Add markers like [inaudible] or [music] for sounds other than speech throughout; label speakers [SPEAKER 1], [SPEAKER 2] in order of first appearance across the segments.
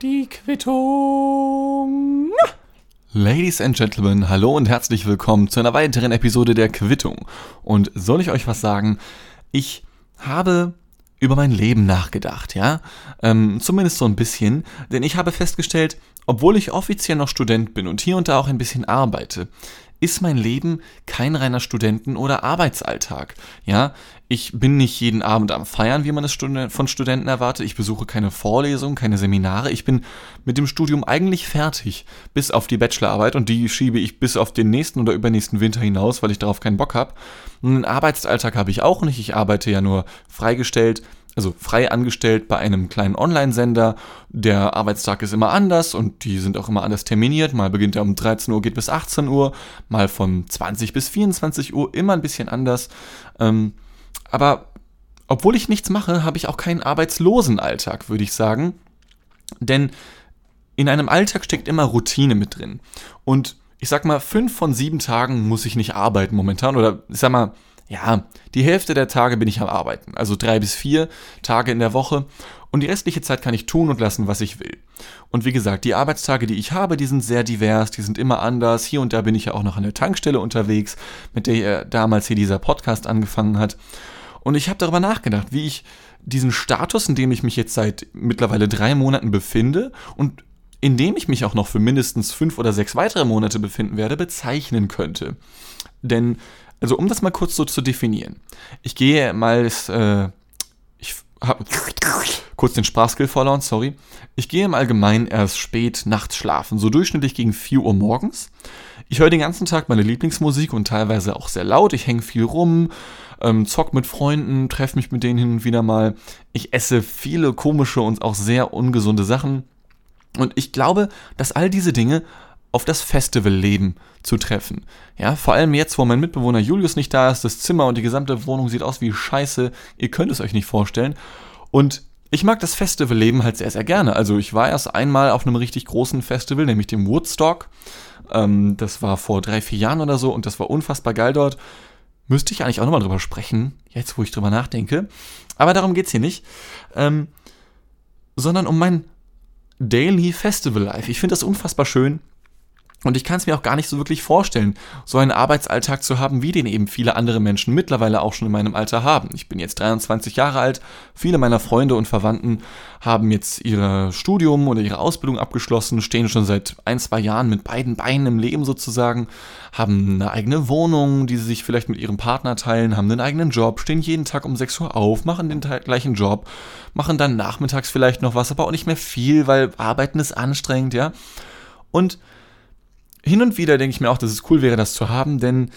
[SPEAKER 1] Die Quittung. Ladies and Gentlemen, hallo und herzlich willkommen zu einer weiteren Episode der Quittung. Und soll ich euch was sagen? Ich habe über mein Leben nachgedacht, ja? Ähm, zumindest so ein bisschen, denn ich habe festgestellt, obwohl ich offiziell noch Student bin und hier und da auch ein bisschen arbeite, ist mein Leben kein reiner Studenten- oder Arbeitsalltag. Ja, ich bin nicht jeden Abend am Feiern, wie man es von Studenten erwartet. Ich besuche keine Vorlesungen, keine Seminare. Ich bin mit dem Studium eigentlich fertig, bis auf die Bachelorarbeit und die schiebe ich bis auf den nächsten oder übernächsten Winter hinaus, weil ich darauf keinen Bock habe. Einen Arbeitsalltag habe ich auch nicht. Ich arbeite ja nur freigestellt also frei angestellt bei einem kleinen Online-Sender. Der Arbeitstag ist immer anders und die sind auch immer anders terminiert. Mal beginnt er um 13 Uhr, geht bis 18 Uhr, mal von 20 bis 24 Uhr, immer ein bisschen anders. Ähm, aber obwohl ich nichts mache, habe ich auch keinen Arbeitslosenalltag, würde ich sagen. Denn in einem Alltag steckt immer Routine mit drin. Und ich sag mal, fünf von sieben Tagen muss ich nicht arbeiten momentan. Oder ich sag mal, ja, die Hälfte der Tage bin ich am Arbeiten, also drei bis vier Tage in der Woche und die restliche Zeit kann ich tun und lassen, was ich will. Und wie gesagt, die Arbeitstage, die ich habe, die sind sehr divers, die sind immer anders. Hier und da bin ich ja auch noch an der Tankstelle unterwegs, mit der damals hier dieser Podcast angefangen hat. Und ich habe darüber nachgedacht, wie ich diesen Status, in dem ich mich jetzt seit mittlerweile drei Monaten befinde und in dem ich mich auch noch für mindestens fünf oder sechs weitere Monate befinden werde, bezeichnen könnte. Denn also um das mal kurz so zu definieren. Ich gehe mal, äh, ich habe kurz den Sprachskill verloren, sorry. Ich gehe im Allgemeinen erst spät nachts schlafen, so durchschnittlich gegen 4 Uhr morgens. Ich höre den ganzen Tag meine Lieblingsmusik und teilweise auch sehr laut. Ich hänge viel rum, ähm, zock mit Freunden, treffe mich mit denen hin und wieder mal. Ich esse viele komische und auch sehr ungesunde Sachen. Und ich glaube, dass all diese Dinge auf das Festivalleben zu treffen. Ja, vor allem jetzt, wo mein Mitbewohner Julius nicht da ist, das Zimmer und die gesamte Wohnung sieht aus wie Scheiße. Ihr könnt es euch nicht vorstellen. Und ich mag das Festivalleben halt sehr, sehr gerne. Also ich war erst einmal auf einem richtig großen Festival, nämlich dem Woodstock. Ähm, das war vor drei, vier Jahren oder so und das war unfassbar geil dort. Müsste ich eigentlich auch nochmal drüber sprechen, jetzt wo ich drüber nachdenke. Aber darum geht's hier nicht. Ähm, sondern um mein Daily Festival Life. Ich finde das unfassbar schön. Und ich kann es mir auch gar nicht so wirklich vorstellen, so einen Arbeitsalltag zu haben, wie den eben viele andere Menschen mittlerweile auch schon in meinem Alter haben. Ich bin jetzt 23 Jahre alt, viele meiner Freunde und Verwandten haben jetzt ihr Studium oder ihre Ausbildung abgeschlossen, stehen schon seit ein, zwei Jahren mit beiden Beinen im Leben sozusagen, haben eine eigene Wohnung, die sie sich vielleicht mit ihrem Partner teilen, haben einen eigenen Job, stehen jeden Tag um 6 Uhr auf, machen den gleichen Job, machen dann nachmittags vielleicht noch was, aber auch nicht mehr viel, weil Arbeiten ist anstrengend, ja. Und hin und wieder denke ich mir auch, dass es cool wäre, das zu haben, denn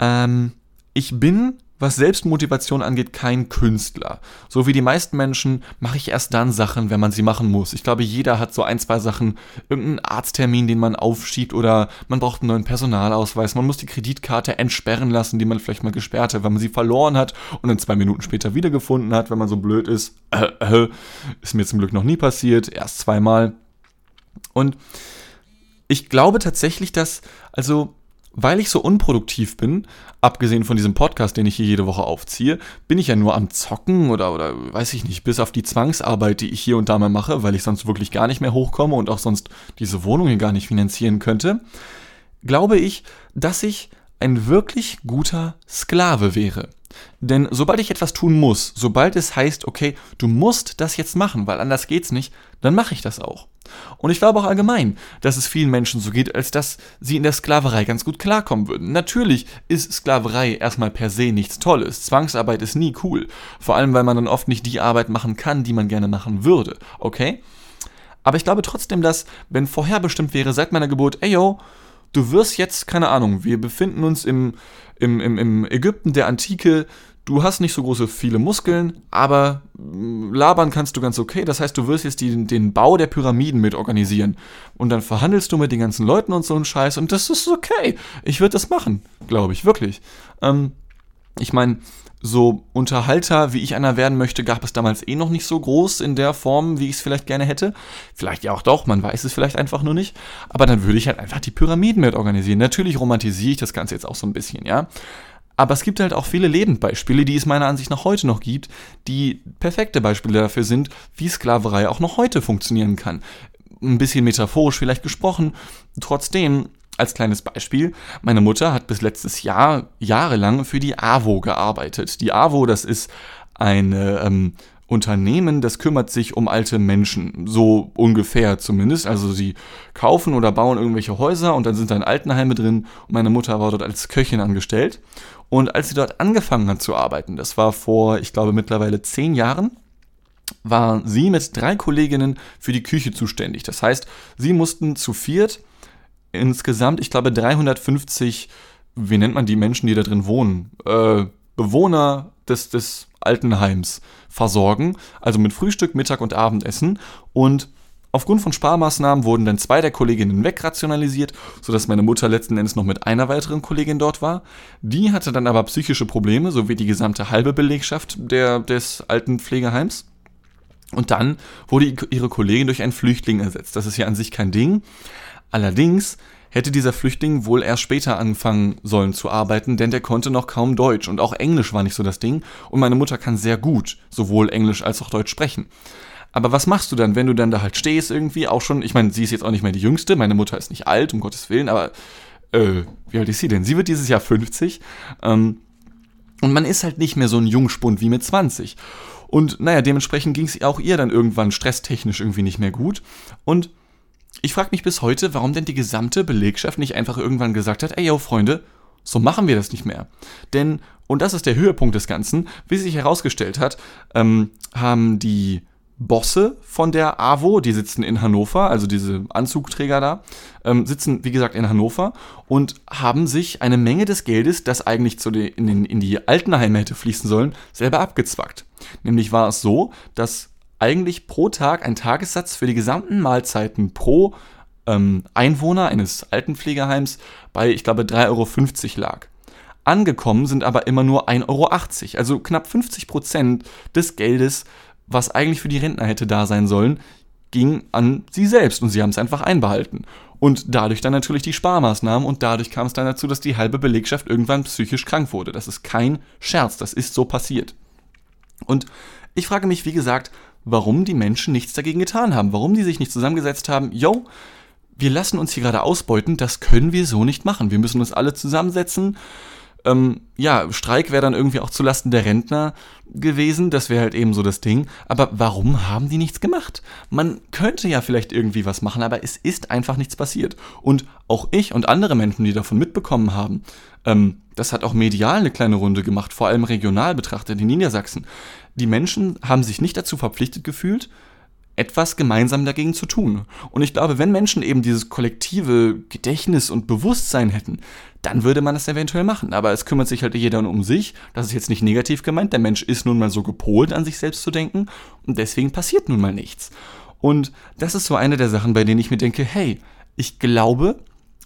[SPEAKER 1] ähm, ich bin, was Selbstmotivation angeht, kein Künstler. So wie die meisten Menschen mache ich erst dann Sachen, wenn man sie machen muss. Ich glaube, jeder hat so ein, zwei Sachen, irgendeinen Arzttermin, den man aufschiebt oder man braucht einen neuen Personalausweis, man muss die Kreditkarte entsperren lassen, die man vielleicht mal gesperrt hat, weil man sie verloren hat und dann zwei Minuten später wiedergefunden hat, wenn man so blöd ist. Äh, [clears throat] äh, ist mir zum Glück noch nie passiert, erst zweimal. Und ich glaube tatsächlich, dass, also, weil ich so unproduktiv bin, abgesehen von diesem Podcast, den ich hier jede Woche aufziehe, bin ich ja nur am Zocken oder, oder weiß ich nicht, bis auf die Zwangsarbeit, die ich hier und da mal mache, weil ich sonst wirklich gar nicht mehr hochkomme und auch sonst diese Wohnung hier gar nicht finanzieren könnte, glaube ich, dass ich ein wirklich guter Sklave wäre. Denn sobald ich etwas tun muss, sobald es heißt, okay, du musst das jetzt machen, weil anders geht's nicht, dann mache ich das auch. Und ich glaube auch allgemein, dass es vielen Menschen so geht, als dass sie in der Sklaverei ganz gut klarkommen würden. Natürlich ist Sklaverei erstmal per se nichts Tolles. Zwangsarbeit ist nie cool. Vor allem, weil man dann oft nicht die Arbeit machen kann, die man gerne machen würde. Okay? Aber ich glaube trotzdem, dass, wenn vorherbestimmt wäre seit meiner Geburt, ey yo, du wirst jetzt, keine Ahnung, wir befinden uns im, im, im, im Ägypten der Antike, du hast nicht so große viele Muskeln, aber mm, labern kannst du ganz okay. Das heißt, du wirst jetzt die, den Bau der Pyramiden mit organisieren. Und dann verhandelst du mit den ganzen Leuten und so einen Scheiß. Und das ist okay. Ich würde das machen, glaube ich, wirklich. Ähm, ich meine, so Unterhalter, wie ich einer werden möchte, gab es damals eh noch nicht so groß in der Form, wie ich es vielleicht gerne hätte. Vielleicht ja auch doch, man weiß es vielleicht einfach nur nicht. Aber dann würde ich halt einfach die Pyramiden mit organisieren. Natürlich romantisiere ich das Ganze jetzt auch so ein bisschen, ja. Aber es gibt halt auch viele Lebendbeispiele, die es meiner Ansicht nach heute noch gibt, die perfekte Beispiele dafür sind, wie Sklaverei auch noch heute funktionieren kann. Ein bisschen metaphorisch vielleicht gesprochen. Trotzdem, als kleines Beispiel, meine Mutter hat bis letztes Jahr jahrelang für die AWO gearbeitet. Die AWO, das ist eine ähm, Unternehmen, das kümmert sich um alte Menschen, so ungefähr zumindest. Also sie kaufen oder bauen irgendwelche Häuser und dann sind da Altenheime drin und meine Mutter war dort als Köchin angestellt. Und als sie dort angefangen hat zu arbeiten, das war vor, ich glaube, mittlerweile zehn Jahren, war sie mit drei Kolleginnen für die Küche zuständig. Das heißt, sie mussten zu viert insgesamt, ich glaube, 350, wie nennt man die Menschen, die da drin wohnen? Äh, Bewohner des, des Altenheims versorgen, also mit Frühstück, Mittag und Abendessen. Und aufgrund von Sparmaßnahmen wurden dann zwei der Kolleginnen wegrationalisiert, sodass meine Mutter letzten Endes noch mit einer weiteren Kollegin dort war. Die hatte dann aber psychische Probleme, so wie die gesamte halbe Belegschaft der, des alten Pflegeheims. Und dann wurde ihre Kollegin durch einen Flüchtling ersetzt. Das ist ja an sich kein Ding. Allerdings hätte dieser Flüchtling wohl erst später anfangen sollen zu arbeiten, denn der konnte noch kaum Deutsch und auch Englisch war nicht so das Ding und meine Mutter kann sehr gut sowohl Englisch als auch Deutsch sprechen. Aber was machst du dann, wenn du dann da halt stehst irgendwie, auch schon, ich meine, sie ist jetzt auch nicht mehr die Jüngste, meine Mutter ist nicht alt, um Gottes Willen, aber äh, wie alt ist sie denn? Sie wird dieses Jahr 50 ähm, und man ist halt nicht mehr so ein Jungspund wie mit 20. Und naja, dementsprechend ging es auch ihr dann irgendwann stresstechnisch irgendwie nicht mehr gut und ich frage mich bis heute, warum denn die gesamte Belegschaft nicht einfach irgendwann gesagt hat, ey yo Freunde, so machen wir das nicht mehr. Denn, und das ist der Höhepunkt des Ganzen, wie sich herausgestellt hat, ähm, haben die Bosse von der AWO, die sitzen in Hannover, also diese Anzugträger da, ähm, sitzen, wie gesagt, in Hannover und haben sich eine Menge des Geldes, das eigentlich zu den, in, in die Altenheime hätte fließen sollen, selber abgezwackt. Nämlich war es so, dass eigentlich pro Tag ein Tagessatz für die gesamten Mahlzeiten pro ähm, Einwohner eines Altenpflegeheims bei, ich glaube, 3,50 Euro lag. Angekommen sind aber immer nur 1,80 Euro, also knapp 50 Prozent des Geldes, was eigentlich für die Rentner hätte da sein sollen, ging an sie selbst und sie haben es einfach einbehalten. Und dadurch dann natürlich die Sparmaßnahmen und dadurch kam es dann dazu, dass die halbe Belegschaft irgendwann psychisch krank wurde. Das ist kein Scherz, das ist so passiert. Und ich frage mich, wie gesagt, warum die Menschen nichts dagegen getan haben, warum die sich nicht zusammengesetzt haben, yo, wir lassen uns hier gerade ausbeuten, das können wir so nicht machen. Wir müssen uns alle zusammensetzen. Ähm, ja, Streik wäre dann irgendwie auch zulasten der Rentner gewesen, das wäre halt eben so das Ding. Aber warum haben die nichts gemacht? Man könnte ja vielleicht irgendwie was machen, aber es ist einfach nichts passiert. Und auch ich und andere Menschen, die davon mitbekommen haben, ähm, das hat auch medial eine kleine Runde gemacht, vor allem regional betrachtet in Niedersachsen die Menschen haben sich nicht dazu verpflichtet gefühlt, etwas gemeinsam dagegen zu tun. Und ich glaube, wenn Menschen eben dieses kollektive Gedächtnis und Bewusstsein hätten, dann würde man es eventuell machen. Aber es kümmert sich halt jeder um sich. Das ist jetzt nicht negativ gemeint. Der Mensch ist nun mal so gepolt, an sich selbst zu denken. Und deswegen passiert nun mal nichts. Und das ist so eine der Sachen, bei denen ich mir denke, hey, ich glaube,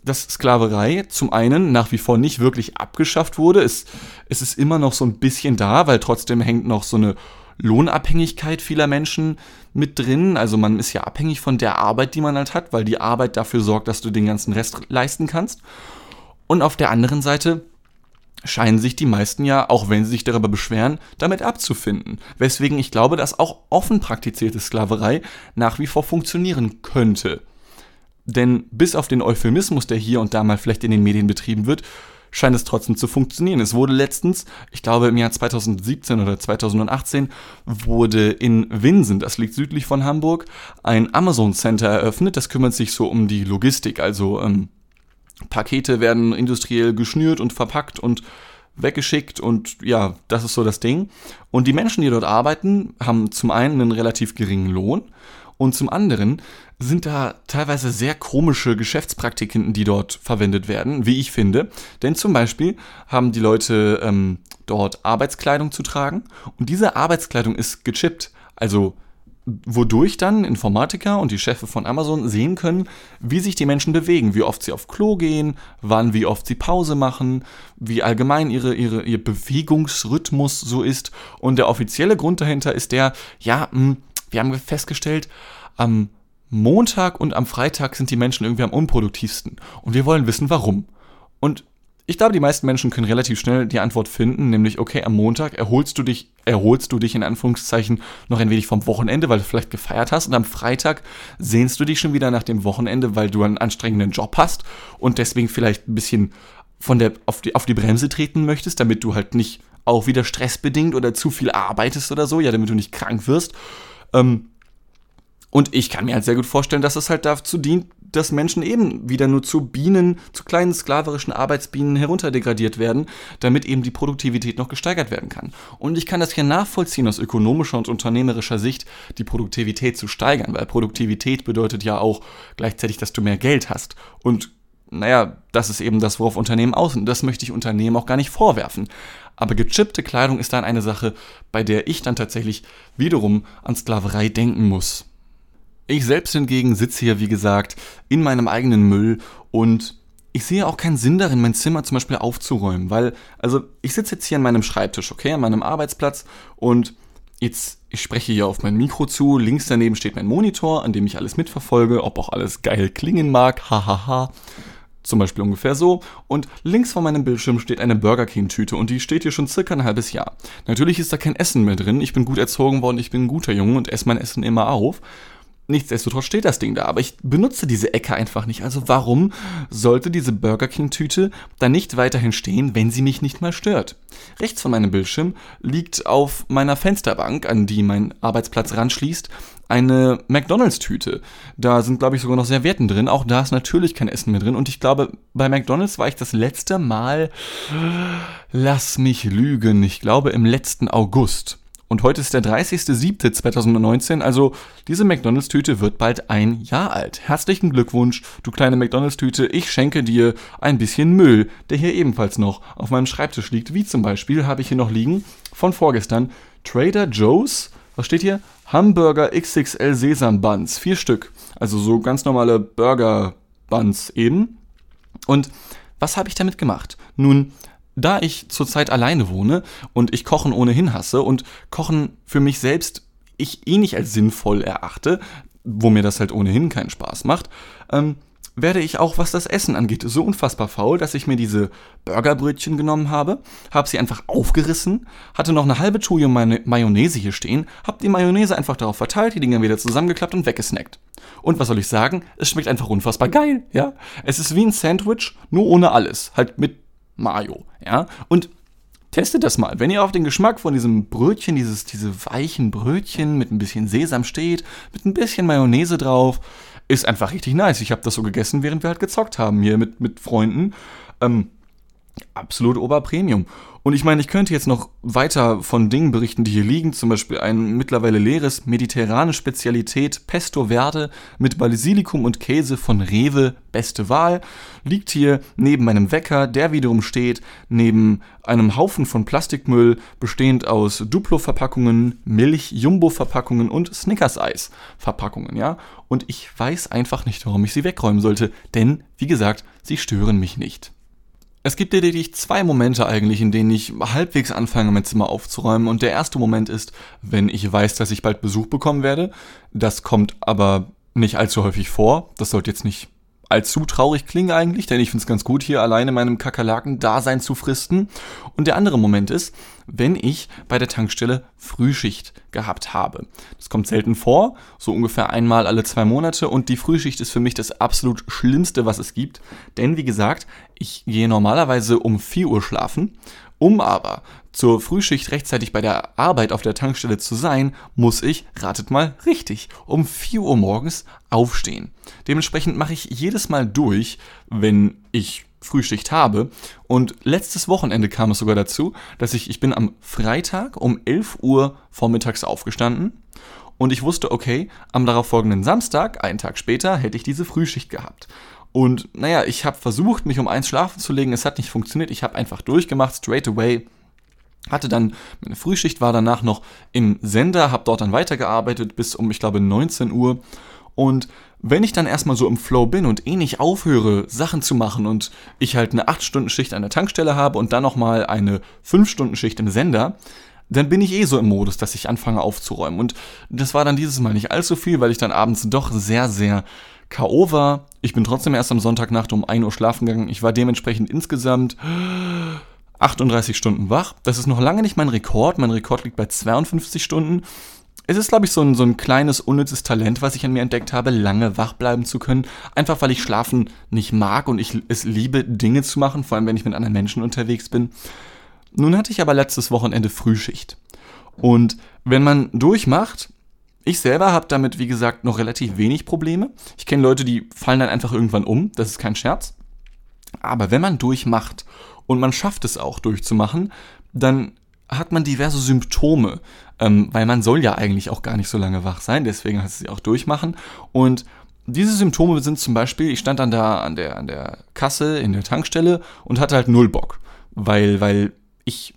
[SPEAKER 1] dass Sklaverei zum einen nach wie vor nicht wirklich abgeschafft wurde. Es, es ist immer noch so ein bisschen da, weil trotzdem hängt noch so eine Lohnabhängigkeit vieler Menschen mit drin. Also man ist ja abhängig von der Arbeit, die man halt hat, weil die Arbeit dafür sorgt, dass du den ganzen Rest leisten kannst. Und auf der anderen Seite scheinen sich die meisten ja, auch wenn sie sich darüber beschweren, damit abzufinden. Weswegen ich glaube, dass auch offen praktizierte Sklaverei nach wie vor funktionieren könnte. Denn bis auf den Euphemismus, der hier und da mal vielleicht in den Medien betrieben wird, scheint es trotzdem zu funktionieren. Es wurde letztens, ich glaube im Jahr 2017 oder 2018, wurde in Winsen, das liegt südlich von Hamburg, ein Amazon Center eröffnet. Das kümmert sich so um die Logistik, also ähm, Pakete werden industriell geschnürt und verpackt und weggeschickt und ja, das ist so das Ding. Und die Menschen, die dort arbeiten, haben zum einen einen relativ geringen Lohn und zum anderen sind da teilweise sehr komische Geschäftspraktiken, die dort verwendet werden, wie ich finde. Denn zum Beispiel haben die Leute ähm, dort Arbeitskleidung zu tragen und diese Arbeitskleidung ist gechippt. Also wodurch dann Informatiker und die Chefe von Amazon sehen können, wie sich die Menschen bewegen, wie oft sie auf Klo gehen, wann, wie oft sie Pause machen, wie allgemein ihre, ihre, ihr Bewegungsrhythmus so ist. Und der offizielle Grund dahinter ist der, ja, hm, wir haben festgestellt, am Montag und am Freitag sind die Menschen irgendwie am unproduktivsten. Und wir wollen wissen, warum. Und ich glaube, die meisten Menschen können relativ schnell die Antwort finden, nämlich, okay, am Montag erholst du dich, erholst du dich in Anführungszeichen noch ein wenig vom Wochenende, weil du vielleicht gefeiert hast und am Freitag sehnst du dich schon wieder nach dem Wochenende, weil du einen anstrengenden Job hast und deswegen vielleicht ein bisschen von der, auf die, auf die Bremse treten möchtest, damit du halt nicht auch wieder stressbedingt oder zu viel arbeitest oder so, ja, damit du nicht krank wirst. Ähm, und ich kann mir halt sehr gut vorstellen, dass es halt dazu dient, dass Menschen eben wieder nur zu Bienen, zu kleinen sklaverischen Arbeitsbienen herunterdegradiert werden, damit eben die Produktivität noch gesteigert werden kann. Und ich kann das hier nachvollziehen aus ökonomischer und unternehmerischer Sicht, die Produktivität zu steigern, weil Produktivität bedeutet ja auch gleichzeitig, dass du mehr Geld hast. Und naja, das ist eben das, worauf Unternehmen aus sind. Das möchte ich Unternehmen auch gar nicht vorwerfen. Aber gechippte Kleidung ist dann eine Sache, bei der ich dann tatsächlich wiederum an Sklaverei denken muss. Ich selbst hingegen sitze hier, wie gesagt, in meinem eigenen Müll und ich sehe auch keinen Sinn darin, mein Zimmer zum Beispiel aufzuräumen, weil, also ich sitze jetzt hier an meinem Schreibtisch, okay, an meinem Arbeitsplatz und jetzt, ich spreche hier auf mein Mikro zu, links daneben steht mein Monitor, an dem ich alles mitverfolge, ob auch alles geil klingen mag, hahaha. Zum Beispiel ungefähr so. Und links vor meinem Bildschirm steht eine Burger King-Tüte und die steht hier schon circa ein halbes Jahr. Natürlich ist da kein Essen mehr drin. Ich bin gut erzogen worden, ich bin ein guter Junge und esse mein Essen immer auf. Nichtsdestotrotz steht das Ding da, aber ich benutze diese Ecke einfach nicht. Also warum sollte diese Burger King-Tüte dann nicht weiterhin stehen, wenn sie mich nicht mal stört? Rechts von meinem Bildschirm liegt auf meiner Fensterbank, an die mein Arbeitsplatz ranschließt, eine McDonalds-Tüte. Da sind, glaube ich, sogar noch Servietten drin. Auch da ist natürlich kein Essen mehr drin. Und ich glaube, bei McDonalds war ich das letzte Mal, lass mich lügen, ich glaube im letzten August. Und heute ist der 30.07.2019, also diese McDonalds-Tüte wird bald ein Jahr alt. Herzlichen Glückwunsch, du kleine McDonalds-Tüte. Ich schenke dir ein bisschen Müll, der hier ebenfalls noch auf meinem Schreibtisch liegt. Wie zum Beispiel habe ich hier noch liegen von vorgestern Trader Joe's, was steht hier? Hamburger XXL Sesam Buns. Vier Stück. Also so ganz normale Burger Buns eben. Und was habe ich damit gemacht? Nun, da ich zurzeit alleine wohne und ich Kochen ohnehin hasse und Kochen für mich selbst ich eh nicht als sinnvoll erachte, wo mir das halt ohnehin keinen Spaß macht, ähm, werde ich auch, was das Essen angeht, so unfassbar faul, dass ich mir diese Burgerbrötchen genommen habe, habe sie einfach aufgerissen, hatte noch eine halbe Tuje Mayonnaise hier stehen, habe die Mayonnaise einfach darauf verteilt, die Dinger wieder zusammengeklappt und weggesnackt. Und was soll ich sagen? Es schmeckt einfach unfassbar geil, ja? Es ist wie ein Sandwich, nur ohne alles, halt mit Mayo, ja. Und testet das mal. Wenn ihr auf den Geschmack von diesem Brötchen, dieses, diese weichen Brötchen mit ein bisschen Sesam steht, mit ein bisschen Mayonnaise drauf, ist einfach richtig nice. Ich habe das so gegessen, während wir halt gezockt haben hier mit, mit Freunden. Ähm, absolut Oberpremium. Und ich meine, ich könnte jetzt noch weiter von Dingen berichten, die hier liegen, zum Beispiel ein mittlerweile leeres mediterrane Spezialität Pesto Verde mit Basilikum und Käse von Rewe, beste Wahl, liegt hier neben meinem Wecker, der wiederum steht neben einem Haufen von Plastikmüll, bestehend aus Duplo-Verpackungen, Milch, Jumbo-Verpackungen und Snickers-Eis-Verpackungen, ja. Und ich weiß einfach nicht, warum ich sie wegräumen sollte, denn, wie gesagt, sie stören mich nicht. Es gibt lediglich zwei Momente eigentlich, in denen ich halbwegs anfange, mein Zimmer aufzuräumen. Und der erste Moment ist, wenn ich weiß, dass ich bald Besuch bekommen werde. Das kommt aber nicht allzu häufig vor. Das sollte jetzt nicht allzu traurig klingen eigentlich, denn ich finde es ganz gut, hier alleine meinem Kakerlaken-Dasein zu fristen. Und der andere Moment ist, wenn ich bei der Tankstelle Frühschicht gehabt habe. Das kommt selten vor, so ungefähr einmal alle zwei Monate und die Frühschicht ist für mich das absolut Schlimmste, was es gibt. Denn wie gesagt, ich gehe normalerweise um 4 Uhr schlafen um aber zur Frühschicht rechtzeitig bei der Arbeit auf der Tankstelle zu sein, muss ich, ratet mal richtig, um 4 Uhr morgens aufstehen. Dementsprechend mache ich jedes Mal durch, wenn ich Frühschicht habe. Und letztes Wochenende kam es sogar dazu, dass ich, ich bin am Freitag um 11 Uhr vormittags aufgestanden und ich wusste, okay, am darauffolgenden Samstag, einen Tag später, hätte ich diese Frühschicht gehabt. Und naja, ich habe versucht, mich um eins schlafen zu legen. Es hat nicht funktioniert. Ich habe einfach durchgemacht, straight away. Hatte dann, meine Frühschicht war danach noch im Sender, habe dort dann weitergearbeitet bis um, ich glaube, 19 Uhr. Und wenn ich dann erstmal so im Flow bin und eh nicht aufhöre, Sachen zu machen und ich halt eine 8-Stunden-Schicht an der Tankstelle habe und dann nochmal eine 5-Stunden-Schicht im Sender, dann bin ich eh so im Modus, dass ich anfange aufzuräumen. Und das war dann dieses Mal nicht allzu viel, weil ich dann abends doch sehr, sehr K.O. war. Ich bin trotzdem erst am Sonntagnacht um 1 Uhr schlafen gegangen. Ich war dementsprechend insgesamt 38 Stunden wach. Das ist noch lange nicht mein Rekord. Mein Rekord liegt bei 52 Stunden. Es ist, glaube ich, so ein, so ein kleines, unnützes Talent, was ich an mir entdeckt habe, lange wach bleiben zu können. Einfach weil ich Schlafen nicht mag und ich es liebe, Dinge zu machen, vor allem wenn ich mit anderen Menschen unterwegs bin. Nun hatte ich aber letztes Wochenende Frühschicht. Und wenn man durchmacht, ich selber habe damit, wie gesagt, noch relativ wenig Probleme. Ich kenne Leute, die fallen dann einfach irgendwann um, das ist kein Scherz. Aber wenn man durchmacht und man schafft es auch durchzumachen, dann hat man diverse Symptome, ähm, weil man soll ja eigentlich auch gar nicht so lange wach sein, deswegen heißt es ja auch durchmachen. Und diese Symptome sind zum Beispiel, ich stand dann da an der, an der Kasse in der Tankstelle und hatte halt null Bock, weil, weil ich,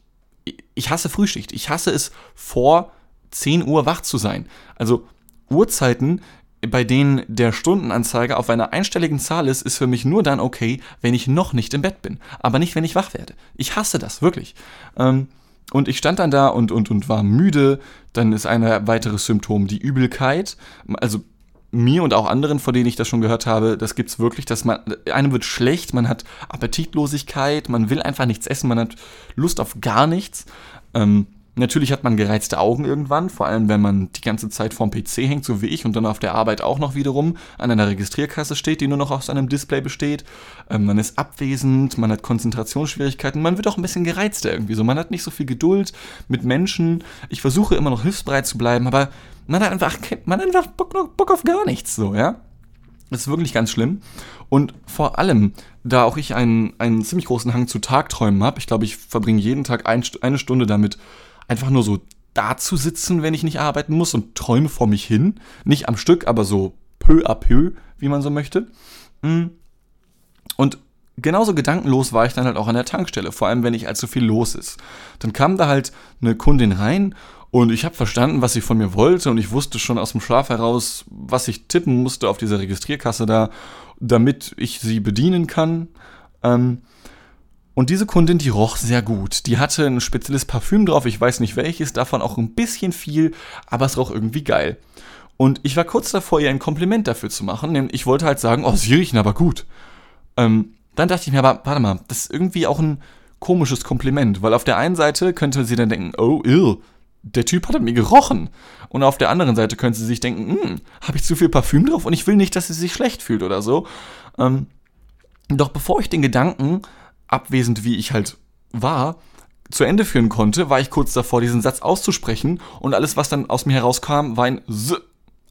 [SPEAKER 1] ich hasse Frühschicht. Ich hasse es vor 10 Uhr wach zu sein. Also Uhrzeiten, bei denen der Stundenanzeiger auf einer einstelligen Zahl ist, ist für mich nur dann okay, wenn ich noch nicht im Bett bin. Aber nicht, wenn ich wach werde. Ich hasse das, wirklich. Ähm, und ich stand dann da und, und, und war müde. Dann ist ein weiteres Symptom die Übelkeit. Also mir und auch anderen, von denen ich das schon gehört habe, das gibt's wirklich, dass man, einem wird schlecht, man hat Appetitlosigkeit, man will einfach nichts essen, man hat Lust auf gar nichts. Ähm, Natürlich hat man gereizte Augen irgendwann, vor allem wenn man die ganze Zeit vorm PC hängt, so wie ich, und dann auf der Arbeit auch noch wiederum an einer Registrierkasse steht, die nur noch aus einem Display besteht. Ähm, man ist abwesend, man hat Konzentrationsschwierigkeiten, man wird auch ein bisschen gereizter irgendwie so. Man hat nicht so viel Geduld mit Menschen. Ich versuche immer noch hilfsbereit zu bleiben, aber man hat einfach, man hat einfach Bock, Bock auf gar nichts, so, ja. Das ist wirklich ganz schlimm. Und vor allem, da auch ich einen, einen ziemlich großen Hang zu Tagträumen habe, ich glaube, ich verbringe jeden Tag ein, eine Stunde damit, einfach nur so da zu sitzen, wenn ich nicht arbeiten muss und träume vor mich hin. Nicht am Stück, aber so peu à peu, wie man so möchte. Mm. Und genauso gedankenlos war ich dann halt auch an der Tankstelle, vor allem wenn nicht allzu viel los ist. Dann kam da halt eine Kundin rein und ich habe verstanden, was sie von mir wollte und ich wusste schon aus dem Schlaf heraus, was ich tippen musste auf dieser Registrierkasse da, damit ich sie bedienen kann. Ähm, und diese Kundin, die roch sehr gut. Die hatte ein spezielles Parfüm drauf, ich weiß nicht welches, davon auch ein bisschen viel, aber es roch irgendwie geil. Und ich war kurz davor, ihr ein Kompliment dafür zu machen, ich wollte halt sagen, oh, sie riechen aber gut. Ähm, dann dachte ich mir, aber warte mal, das ist irgendwie auch ein komisches Kompliment, weil auf der einen Seite könnte sie dann denken, oh, ill, der Typ hat mir gerochen. Und auf der anderen Seite könnte sie sich denken, hm, habe ich zu viel Parfüm drauf und ich will nicht, dass sie sich schlecht fühlt oder so. Ähm, doch bevor ich den Gedanken abwesend wie ich halt war, zu Ende führen konnte, war ich kurz davor, diesen Satz auszusprechen und alles, was dann aus mir herauskam, war ein S.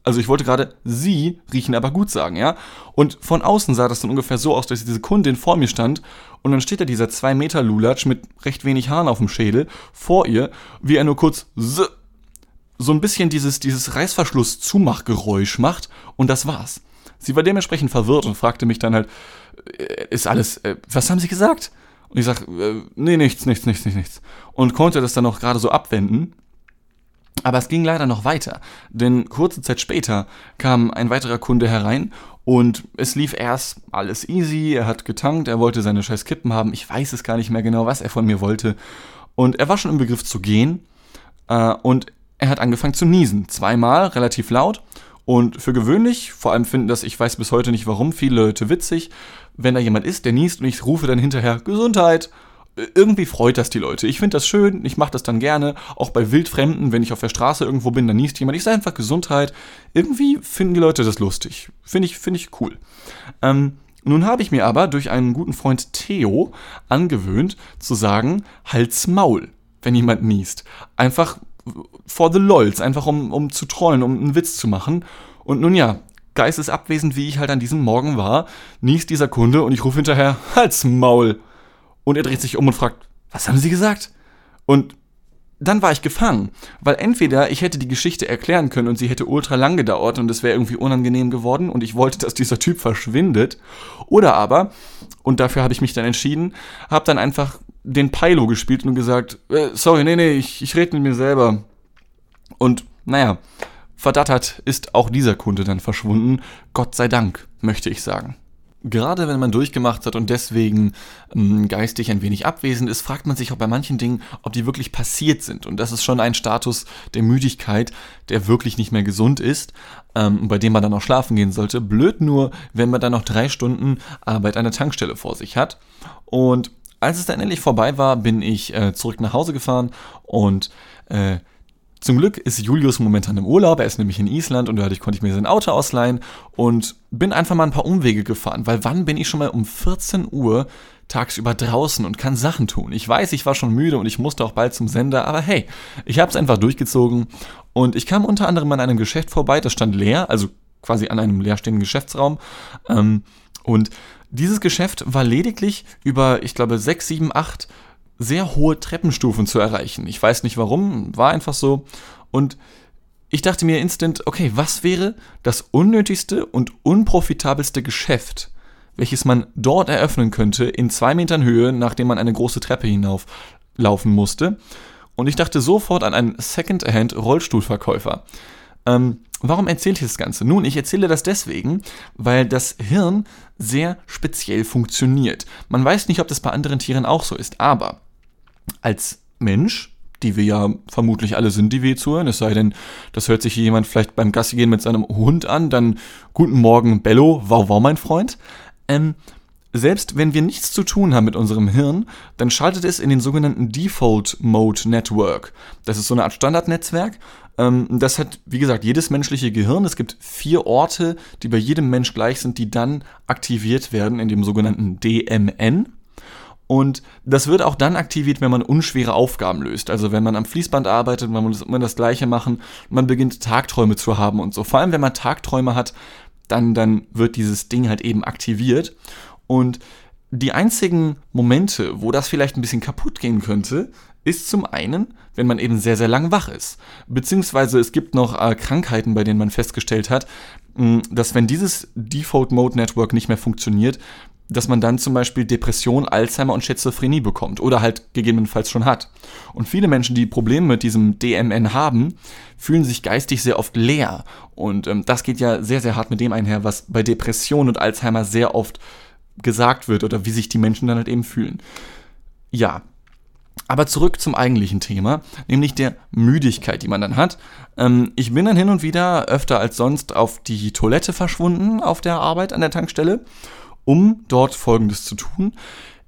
[SPEAKER 1] Also ich wollte gerade sie riechen aber gut sagen, ja? Und von außen sah das dann ungefähr so aus, dass diese Kundin vor mir stand und dann steht da dieser 2 Meter Lulatsch mit recht wenig Haaren auf dem Schädel vor ihr, wie er nur kurz S so ein bisschen dieses, dieses Reißverschluss-Zumachgeräusch macht und das war's. Sie war dementsprechend verwirrt und fragte mich dann halt, äh, ist alles, äh, was haben Sie gesagt? Und ich sag, äh, nee, nichts, nichts, nichts, nichts, nichts. Und konnte das dann auch gerade so abwenden. Aber es ging leider noch weiter, denn kurze Zeit später kam ein weiterer Kunde herein und es lief erst alles easy, er hat getankt, er wollte seine scheiß Kippen haben, ich weiß es gar nicht mehr genau, was er von mir wollte. Und er war schon im Begriff zu gehen äh, und er hat angefangen zu niesen, zweimal relativ laut und für gewöhnlich, vor allem finden das, ich weiß bis heute nicht warum, viele Leute witzig, wenn da jemand ist, der niest und ich rufe dann hinterher Gesundheit. Irgendwie freut das die Leute. Ich finde das schön, ich mache das dann gerne. Auch bei Wildfremden, wenn ich auf der Straße irgendwo bin, dann niest jemand. Ich sage einfach Gesundheit. Irgendwie finden die Leute das lustig. Finde ich, finde ich cool. Ähm, nun habe ich mir aber durch einen guten Freund Theo angewöhnt zu sagen, Hals Maul, wenn jemand niest. Einfach for the lols, einfach um, um zu trollen, um einen Witz zu machen. Und nun ja, geistesabwesend wie ich halt an diesem Morgen war, niest dieser Kunde und ich rufe hinterher, Halt's Maul. Und er dreht sich um und fragt, was haben Sie gesagt? Und dann war ich gefangen, weil entweder ich hätte die Geschichte erklären können und sie hätte ultra lang gedauert und es wäre irgendwie unangenehm geworden und ich wollte, dass dieser Typ verschwindet, oder aber, und dafür habe ich mich dann entschieden, habe dann einfach den Pilo gespielt und gesagt, äh, sorry, nee, nee, ich, ich rede mit mir selber. Und naja, verdattert ist auch dieser Kunde dann verschwunden. Gott sei Dank, möchte ich sagen. gerade wenn man durchgemacht hat und deswegen ähm, geistig ein wenig abwesend ist, fragt man sich auch bei manchen Dingen, ob die wirklich passiert sind. Und das ist schon ein Status der Müdigkeit, der wirklich nicht mehr gesund ist, ähm, bei dem man dann auch schlafen gehen sollte. Blöd nur, wenn man dann noch drei Stunden Arbeit an der Tankstelle vor sich hat. Und als es dann endlich vorbei war, bin ich äh, zurück nach Hause gefahren und äh, zum Glück ist Julius momentan im Urlaub, er ist nämlich in Island und dadurch konnte ich mir sein Auto ausleihen und bin einfach mal ein paar Umwege gefahren, weil wann bin ich schon mal um 14 Uhr tagsüber draußen und kann Sachen tun? Ich weiß, ich war schon müde und ich musste auch bald zum Sender, aber hey, ich habe es einfach durchgezogen und ich kam unter anderem an einem Geschäft vorbei, das stand leer, also quasi an einem leerstehenden Geschäftsraum ähm, und dieses Geschäft war lediglich über, ich glaube, 6, 7, 8 sehr hohe Treppenstufen zu erreichen. Ich weiß nicht warum, war einfach so. Und ich dachte mir instant, okay, was wäre das unnötigste und unprofitabelste Geschäft, welches man dort eröffnen könnte, in zwei Metern Höhe, nachdem man eine große Treppe hinauflaufen musste? Und ich dachte sofort an einen Second-Hand-Rollstuhlverkäufer. Ähm, warum erzähle ich das Ganze? Nun, ich erzähle das deswegen, weil das Hirn sehr speziell funktioniert. Man weiß nicht, ob das bei anderen Tieren auch so ist, aber als Mensch, die wir ja vermutlich alle sind, die wir zuhören, es sei denn, das hört sich jemand vielleicht beim Gassi gehen mit seinem Hund an, dann guten Morgen, Bello, wow, wow, mein Freund. Ähm, selbst wenn wir nichts zu tun haben mit unserem Hirn, dann schaltet es in den sogenannten Default Mode Network. Das ist so eine Art Standardnetzwerk. Ähm, das hat, wie gesagt, jedes menschliche Gehirn. Es gibt vier Orte, die bei jedem Mensch gleich sind, die dann aktiviert werden in dem sogenannten DMN. Und das wird auch dann aktiviert, wenn man unschwere Aufgaben löst. Also wenn man am Fließband arbeitet, man muss immer das Gleiche machen, man beginnt Tagträume zu haben und so. Vor allem, wenn man Tagträume hat, dann, dann wird dieses Ding halt eben aktiviert. Und die einzigen Momente, wo das vielleicht ein bisschen kaputt gehen könnte, ist zum einen, wenn man eben sehr, sehr lang wach ist. Beziehungsweise es gibt noch äh, Krankheiten, bei denen man festgestellt hat, mh, dass wenn dieses Default Mode Network nicht mehr funktioniert, dass man dann zum Beispiel Depression, Alzheimer und Schizophrenie bekommt oder halt gegebenenfalls schon hat. Und viele Menschen, die Probleme mit diesem DMN haben, fühlen sich geistig sehr oft leer. Und ähm, das geht ja sehr, sehr hart mit dem einher, was bei Depression und Alzheimer sehr oft gesagt wird oder wie sich die Menschen dann halt eben fühlen. Ja. Aber zurück zum eigentlichen Thema, nämlich der Müdigkeit, die man dann hat. Ähm, ich bin dann hin und wieder öfter als sonst auf die Toilette verschwunden auf der Arbeit an der Tankstelle um dort Folgendes zu tun.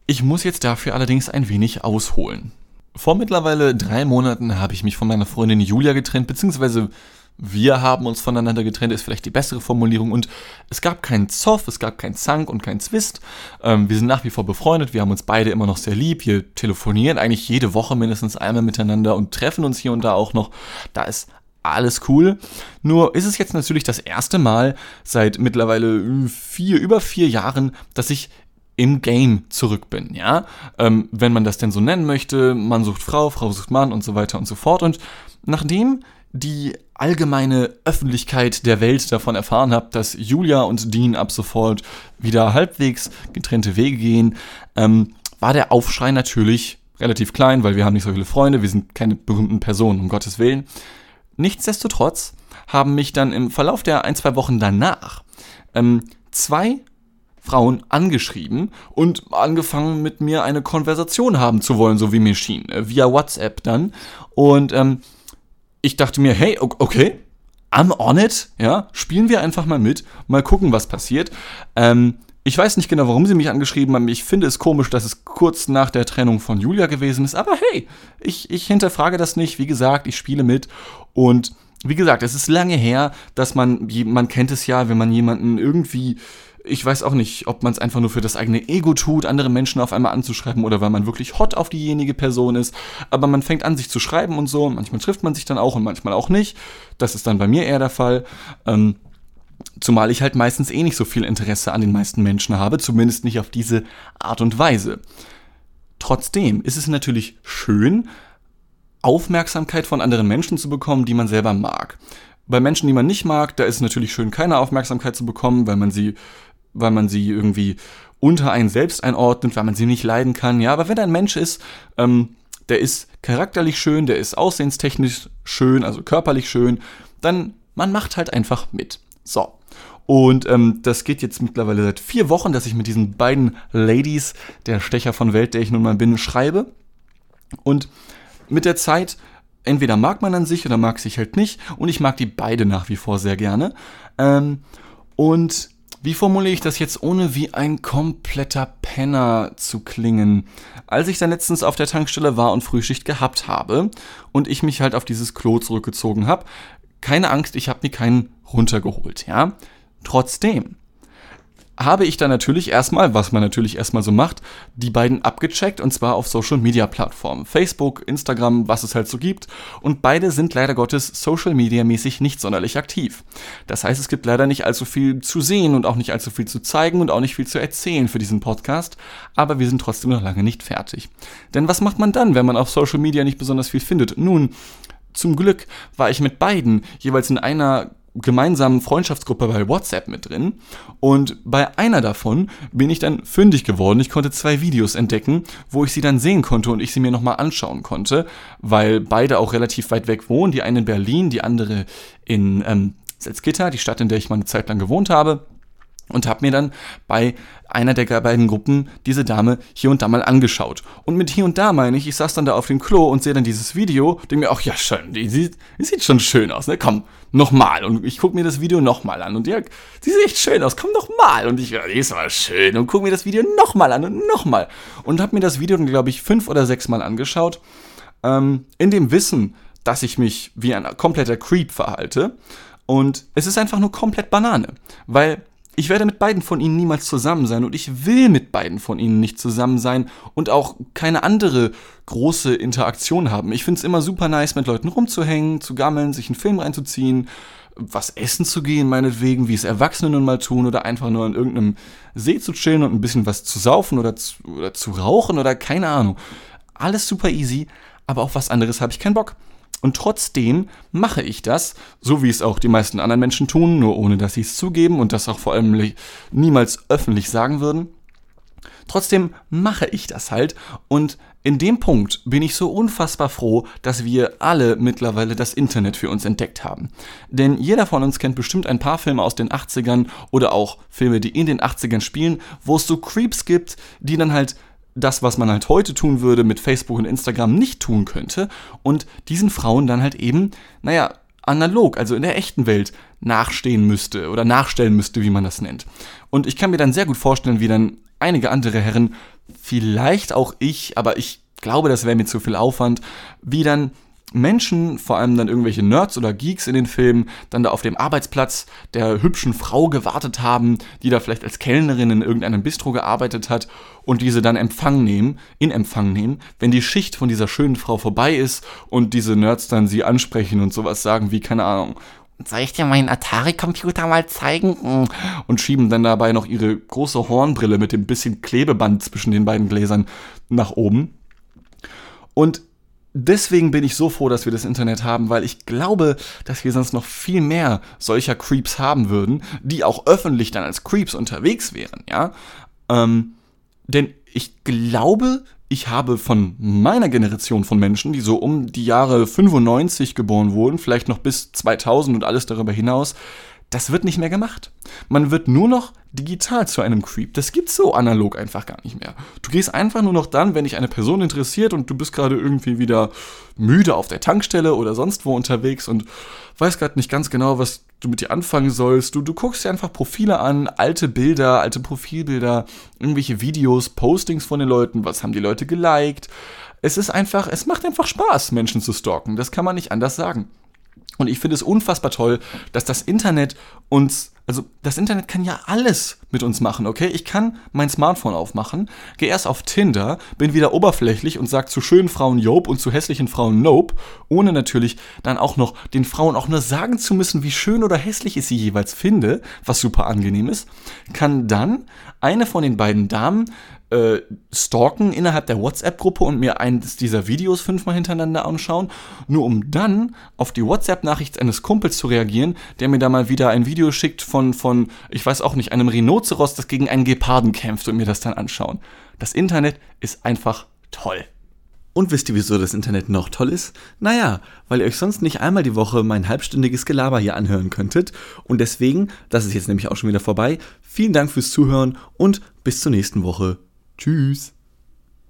[SPEAKER 1] Ich muss jetzt dafür allerdings ein wenig ausholen. Vor mittlerweile drei Monaten habe ich mich von meiner Freundin Julia getrennt, beziehungsweise wir haben uns voneinander getrennt, ist vielleicht die bessere Formulierung. Und es gab keinen Zoff, es gab keinen Zank und keinen Zwist. Ähm, wir sind nach wie vor befreundet, wir haben uns beide immer noch sehr lieb. Wir telefonieren eigentlich jede Woche mindestens einmal miteinander und treffen uns hier und da auch noch. Da ist alles cool. Nur ist es jetzt natürlich das erste Mal seit mittlerweile vier, über vier Jahren, dass ich im Game zurück bin, ja. Ähm, wenn man das denn so nennen möchte, Mann sucht Frau, Frau sucht Mann und so weiter und so fort. Und nachdem die allgemeine Öffentlichkeit der Welt davon erfahren hat, dass Julia und Dean ab sofort wieder halbwegs getrennte Wege gehen, ähm, war der Aufschrei natürlich relativ klein, weil wir haben nicht so viele Freunde, wir sind keine berühmten Personen, um Gottes Willen. Nichtsdestotrotz haben mich dann im Verlauf der ein, zwei Wochen danach ähm, zwei Frauen angeschrieben und angefangen mit mir eine Konversation haben zu wollen, so wie mir schien, äh, via WhatsApp dann. Und ähm, ich dachte mir, hey, okay, I'm on it, ja, spielen wir einfach mal mit, mal gucken, was passiert. Ähm, ich weiß nicht genau, warum sie mich angeschrieben haben. Ich finde es komisch, dass es kurz nach der Trennung von Julia gewesen ist. Aber hey, ich, ich hinterfrage das nicht. Wie gesagt, ich spiele mit. Und wie gesagt, es ist lange her, dass man, man kennt es ja, wenn man jemanden irgendwie, ich weiß auch nicht, ob man es einfach nur für das eigene Ego tut, andere Menschen auf einmal anzuschreiben oder weil man wirklich hot auf diejenige Person ist. Aber man fängt an, sich zu schreiben und so. Manchmal trifft man sich dann auch und manchmal auch nicht. Das ist dann bei mir eher der Fall. Ähm, Zumal ich halt meistens eh nicht so viel Interesse an den meisten Menschen habe, zumindest nicht auf diese Art und Weise. Trotzdem ist es natürlich schön, Aufmerksamkeit von anderen Menschen zu bekommen, die man selber mag. Bei Menschen, die man nicht mag, da ist es natürlich schön, keine Aufmerksamkeit zu bekommen, weil man sie, weil man sie irgendwie unter einen selbst einordnet, weil man sie nicht leiden kann. Ja, aber wenn ein Mensch ist, ähm, der ist charakterlich schön, der ist aussehenstechnisch schön, also körperlich schön, dann man macht halt einfach mit. So. Und ähm, das geht jetzt mittlerweile seit vier Wochen, dass ich mit diesen beiden Ladies, der Stecher von Welt, der ich nun mal bin, schreibe. Und mit der Zeit, entweder mag man an sich oder mag sich halt nicht. Und ich mag die beide nach wie vor sehr gerne. Ähm, und wie formuliere ich das jetzt, ohne wie ein kompletter Penner zu klingen? Als ich dann letztens auf der Tankstelle war und Frühschicht gehabt habe und ich mich halt auf dieses Klo zurückgezogen habe, keine Angst, ich habe mir keinen runtergeholt, ja. Trotzdem habe ich dann natürlich erstmal, was man natürlich erstmal so macht, die beiden abgecheckt und zwar auf Social Media Plattformen. Facebook, Instagram, was es halt so gibt. Und beide sind leider Gottes Social Media mäßig nicht sonderlich aktiv. Das heißt, es gibt leider nicht allzu viel zu sehen und auch nicht allzu viel zu zeigen und auch nicht viel zu erzählen für diesen Podcast. Aber wir sind trotzdem noch lange nicht fertig. Denn was macht man dann, wenn man auf Social Media nicht besonders viel findet? Nun, zum Glück war ich mit beiden jeweils in einer gemeinsamen Freundschaftsgruppe bei WhatsApp mit drin. Und bei einer davon bin ich dann fündig geworden. Ich konnte zwei Videos entdecken, wo ich sie dann sehen konnte und ich sie mir nochmal anschauen konnte, weil beide auch relativ weit weg wohnen. Die eine in Berlin, die andere in ähm, Salzgitter, die Stadt, in der ich mal eine Zeit lang gewohnt habe und habe mir dann bei einer der beiden Gruppen diese Dame hier und da mal angeschaut. Und mit hier und da meine ich, ich saß dann da auf dem Klo und sehe dann dieses Video, denke mir, ach ja, schön, die sieht, die sieht schon schön aus, ne? Komm, nochmal. Und ich gucke mir das Video nochmal an. Und ja, die sieht echt schön aus, komm nochmal. Und ich, ja, die ist aber schön. Und gucke mir das Video nochmal an und nochmal. Und habe mir das Video dann, glaube ich, fünf oder sechs Mal angeschaut. Ähm, in dem Wissen, dass ich mich wie ein kompletter Creep verhalte. Und es ist einfach nur komplett Banane. Weil ich werde mit beiden von ihnen niemals zusammen sein und ich will mit beiden von ihnen nicht zusammen sein und auch keine andere große Interaktion haben. Ich finde es immer super nice, mit Leuten rumzuhängen, zu gammeln, sich einen Film reinzuziehen, was essen zu gehen, meinetwegen, wie es Erwachsene nun mal tun oder einfach nur an irgendeinem See zu chillen und ein bisschen was zu saufen oder zu, oder zu rauchen oder keine Ahnung. Alles super easy, aber auf was anderes habe ich keinen Bock. Und trotzdem mache ich das, so wie es auch die meisten anderen Menschen tun, nur ohne dass sie es zugeben und das auch vor allem niemals öffentlich sagen würden. Trotzdem mache ich das halt und in dem Punkt bin ich so unfassbar froh, dass wir alle mittlerweile das Internet für uns entdeckt haben. Denn jeder von uns kennt bestimmt ein paar Filme aus den 80ern oder auch Filme, die in den 80ern spielen, wo es so Creeps gibt, die dann halt das, was man halt heute tun würde, mit Facebook und Instagram nicht tun könnte und diesen Frauen dann halt eben, naja, analog, also in der echten Welt nachstehen müsste oder nachstellen müsste, wie man das nennt. Und ich kann mir dann sehr gut vorstellen, wie dann einige andere Herren, vielleicht auch ich, aber ich glaube, das wäre mir zu viel Aufwand, wie dann Menschen, vor allem dann irgendwelche Nerds oder Geeks in den Filmen, dann da auf dem Arbeitsplatz der hübschen Frau gewartet haben, die da vielleicht als Kellnerin in irgendeinem Bistro gearbeitet hat und diese dann Empfang nehmen, in Empfang nehmen, wenn die Schicht von dieser schönen Frau vorbei ist und diese Nerds dann sie ansprechen und sowas sagen wie, keine Ahnung, soll ich dir meinen Atari-Computer mal zeigen? Und schieben dann dabei noch ihre große Hornbrille mit dem bisschen Klebeband zwischen den beiden Gläsern nach oben. Und deswegen bin ich so froh, dass wir das Internet haben, weil ich glaube, dass wir sonst noch viel mehr solcher Creeps haben würden, die auch öffentlich dann als Creeps unterwegs wären, ja. Ähm, denn ich glaube, ich habe von meiner Generation von Menschen, die so um die Jahre 95 geboren wurden, vielleicht noch bis 2000 und alles darüber hinaus, das wird nicht mehr gemacht. Man wird nur noch digital zu einem Creep. Das gibt's so analog einfach gar nicht mehr. Du gehst einfach nur noch dann, wenn dich eine Person interessiert und du bist gerade irgendwie wieder müde auf der Tankstelle oder sonst wo unterwegs und weißt gerade nicht ganz genau, was du mit dir anfangen sollst. Du, du guckst dir einfach Profile an, alte Bilder, alte Profilbilder, irgendwelche Videos, Postings von den Leuten, was haben die Leute geliked. Es ist einfach, es macht einfach Spaß, Menschen zu stalken. Das kann man nicht anders sagen. Und ich finde es unfassbar toll, dass das Internet uns, also das Internet kann ja alles mit uns machen, okay? Ich kann mein Smartphone aufmachen, gehe erst auf Tinder, bin wieder oberflächlich und sage zu schönen Frauen Job und zu hässlichen Frauen Nope, ohne natürlich dann auch noch den Frauen auch nur sagen zu müssen, wie schön oder hässlich ich sie jeweils finde, was super angenehm ist, kann dann eine von den beiden Damen äh, stalken innerhalb der WhatsApp-Gruppe und mir eines dieser Videos fünfmal hintereinander anschauen, nur um dann auf die WhatsApp-Nachricht eines Kumpels zu reagieren, der mir da mal wieder ein Video schickt von, von, ich weiß auch nicht, einem Rhinoceros, das gegen einen Geparden kämpft und mir das dann anschauen. Das Internet ist einfach toll. Und wisst ihr, wieso das Internet noch toll ist? Naja, weil ihr euch sonst nicht einmal die Woche mein halbstündiges Gelaber hier anhören könntet. Und deswegen, das ist jetzt nämlich auch schon wieder vorbei, vielen Dank fürs Zuhören und bis zur nächsten Woche. Tschüss.